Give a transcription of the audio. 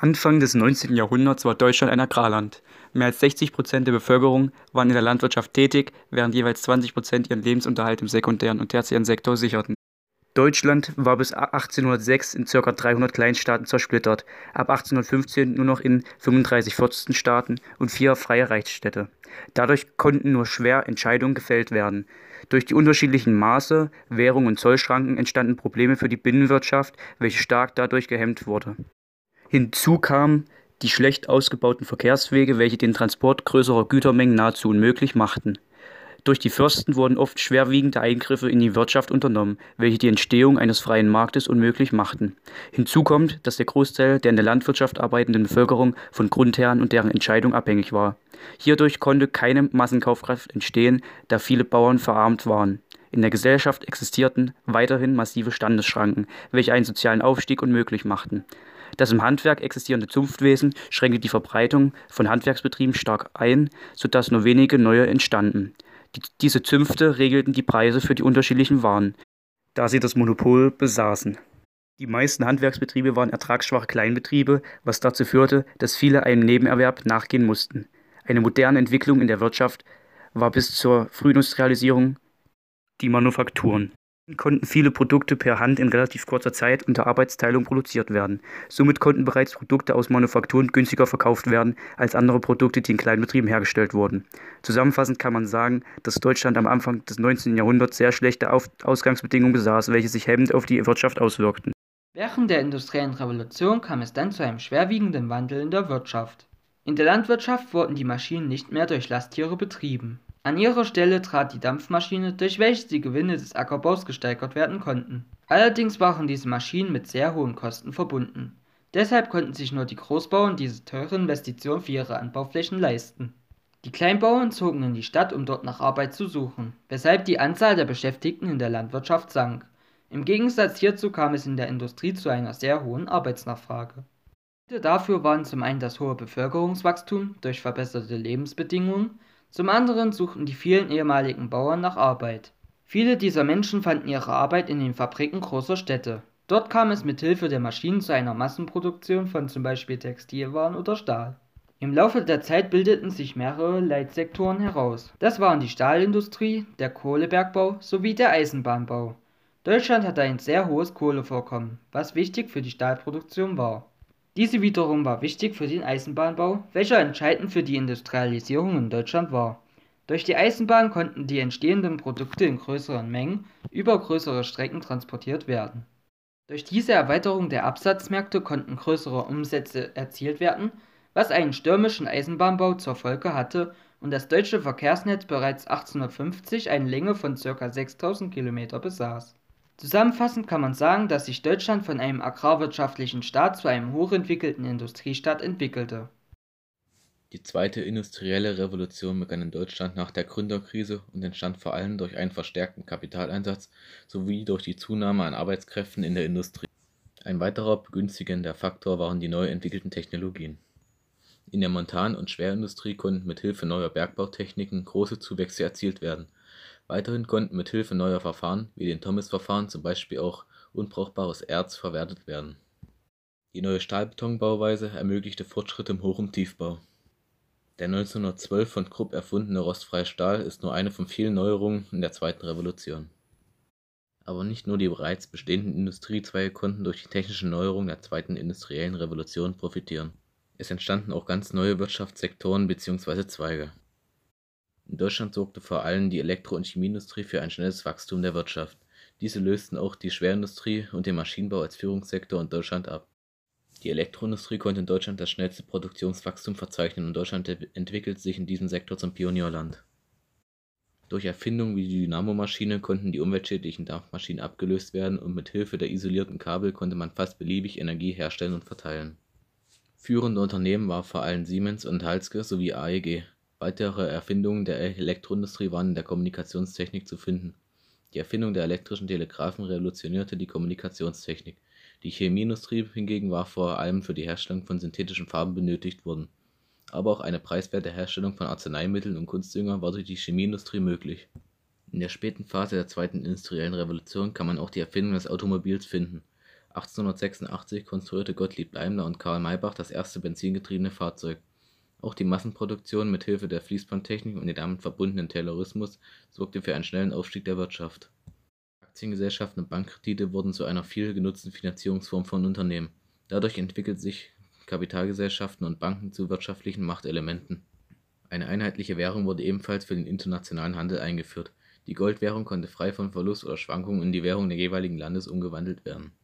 Anfang des 19. Jahrhunderts war Deutschland ein Agrarland. Mehr als 60 Prozent der Bevölkerung waren in der Landwirtschaft tätig, während jeweils 20 Prozent ihren Lebensunterhalt im sekundären und tertiären Sektor sicherten. Deutschland war bis 1806 in ca. 300 Kleinstaaten zersplittert, ab 1815 nur noch in 35 Fürstenstaaten und vier freie Reichsstädte. Dadurch konnten nur schwer Entscheidungen gefällt werden. Durch die unterschiedlichen Maße, Währung und Zollschranken entstanden Probleme für die Binnenwirtschaft, welche stark dadurch gehemmt wurde. Hinzu kamen die schlecht ausgebauten Verkehrswege, welche den Transport größerer Gütermengen nahezu unmöglich machten. Durch die Fürsten wurden oft schwerwiegende Eingriffe in die Wirtschaft unternommen, welche die Entstehung eines freien Marktes unmöglich machten. Hinzu kommt, dass der Großteil der in der Landwirtschaft arbeitenden Bevölkerung von Grundherren und deren Entscheidung abhängig war. Hierdurch konnte keine Massenkaufkraft entstehen, da viele Bauern verarmt waren. In der Gesellschaft existierten weiterhin massive Standesschranken, welche einen sozialen Aufstieg unmöglich machten. Das im Handwerk existierende Zunftwesen schränkte die Verbreitung von Handwerksbetrieben stark ein, sodass nur wenige neue entstanden. Die, diese Zünfte regelten die Preise für die unterschiedlichen Waren, da sie das Monopol besaßen. Die meisten Handwerksbetriebe waren ertragsschwache Kleinbetriebe, was dazu führte, dass viele einem Nebenerwerb nachgehen mussten. Eine moderne Entwicklung in der Wirtschaft war bis zur Frühindustrialisierung die Manufakturen konnten viele Produkte per Hand in relativ kurzer Zeit unter Arbeitsteilung produziert werden. Somit konnten bereits Produkte aus Manufakturen günstiger verkauft werden als andere Produkte, die in kleinen Betrieben hergestellt wurden. Zusammenfassend kann man sagen, dass Deutschland am Anfang des 19. Jahrhunderts sehr schlechte Ausgangsbedingungen besaß, welche sich hemmend auf die Wirtschaft auswirkten. Während der industriellen Revolution kam es dann zu einem schwerwiegenden Wandel in der Wirtschaft. In der Landwirtschaft wurden die Maschinen nicht mehr durch Lasttiere betrieben. An ihre Stelle trat die Dampfmaschine, durch welche die Gewinne des Ackerbaus gesteigert werden konnten. Allerdings waren diese Maschinen mit sehr hohen Kosten verbunden. Deshalb konnten sich nur die Großbauern diese teure Investition für ihre Anbauflächen leisten. Die Kleinbauern zogen in die Stadt, um dort nach Arbeit zu suchen, weshalb die Anzahl der Beschäftigten in der Landwirtschaft sank. Im Gegensatz hierzu kam es in der Industrie zu einer sehr hohen Arbeitsnachfrage. Gründe dafür waren zum einen das hohe Bevölkerungswachstum durch verbesserte Lebensbedingungen, zum anderen suchten die vielen ehemaligen Bauern nach Arbeit. Viele dieser Menschen fanden ihre Arbeit in den Fabriken großer Städte. Dort kam es mit Hilfe der Maschinen zu einer Massenproduktion von zum Beispiel Textilwaren oder Stahl. Im Laufe der Zeit bildeten sich mehrere Leitsektoren heraus. Das waren die Stahlindustrie, der Kohlebergbau sowie der Eisenbahnbau. Deutschland hatte ein sehr hohes Kohlevorkommen, was wichtig für die Stahlproduktion war. Diese wiederum war wichtig für den Eisenbahnbau, welcher entscheidend für die Industrialisierung in Deutschland war. Durch die Eisenbahn konnten die entstehenden Produkte in größeren Mengen über größere Strecken transportiert werden. Durch diese Erweiterung der Absatzmärkte konnten größere Umsätze erzielt werden, was einen stürmischen Eisenbahnbau zur Folge hatte und das deutsche Verkehrsnetz bereits 1850 eine Länge von ca. 6000 Kilometer besaß Zusammenfassend kann man sagen, dass sich Deutschland von einem agrarwirtschaftlichen Staat zu einem hochentwickelten Industriestaat entwickelte. Die zweite industrielle Revolution begann in Deutschland nach der Gründerkrise und entstand vor allem durch einen verstärkten Kapitaleinsatz sowie durch die Zunahme an Arbeitskräften in der Industrie. Ein weiterer begünstigender Faktor waren die neu entwickelten Technologien. In der Montan- und Schwerindustrie konnten mit Hilfe neuer Bergbautechniken große Zuwächse erzielt werden Weiterhin konnten mit Hilfe neuer Verfahren wie den Thomis-Verfahren zum Beispiel auch unbrauchbares Erz verwertet werden. Die neue Stahlbetonbauweise ermöglichte Fortschritte im Hoch und Tiefbau. Der 1912 von Krupp erfundene rostfreie Stahl ist nur eine von vielen Neuerungen in der Zweiten Revolution. Aber nicht nur die bereits bestehenden Industriezweige konnten durch die technischen Neuerungen der Zweiten Industriellen Revolution profitieren. Es entstanden auch ganz neue Wirtschaftssektoren bzw. Zweige in Deutschland sorgte vor allem die Elektro und Chemieindustrie für ein schnelles Wachstum der Wirtschaft. Diese lösten auch die Schwerindustrie und den Maschinenbau als Führungssektor in Deutschland ab. Die Elektroindustrie konnte in Deutschland das schnellste Produktionswachstum verzeichnen und Deutschland entwickelte sich in diesem Sektor zum Pionierland. Durch Erfindungen wie die Dynamomaschine konnten die umweltschädlichen Dampfmaschinen abgelöst werden und mit Hilfe der isolierten Kabel konnte man fast beliebig Energie herstellen und verteilen. Führende Unternehmen waren vor allem Siemens und Halske sowie AEG Weitere Erfindungen der Elektroindustrie waren in der Kommunikationstechnik zu finden. Die Erfindung der elektrischen Telegraphen revolutionierte die Kommunikationstechnik. Die Chemieindustrie hingegen war vor allem für die Herstellung von synthetischen Farben benötigt worden. Aber auch eine preiswerte Herstellung von Arzneimitteln und Kunstdünger war durch die Chemieindustrie möglich. In der späten Phase der zweiten industriellen Revolution kann man auch die Erfindung des Automobils finden. 1886 konstruierte Gottlieb Daimler und Karl Maybach das erste benzingetriebene Fahrzeug. Auch die Massenproduktion mit Hilfe der Fließbandtechnik und dem damit verbundenen Taylorismus sorgte für einen schnellen Aufstieg der Wirtschaft. Aktiengesellschaften und Bankkredite wurden zu einer viel genutzten Finanzierungsform von Unternehmen. Dadurch entwickelten sich Kapitalgesellschaften und Banken zu wirtschaftlichen Machtelementen. Eine einheitliche Währung wurde ebenfalls für den internationalen Handel eingeführt. Die Goldwährung konnte frei von Verlust oder Schwankungen in die Währung des jeweiligen Landes umgewandelt werden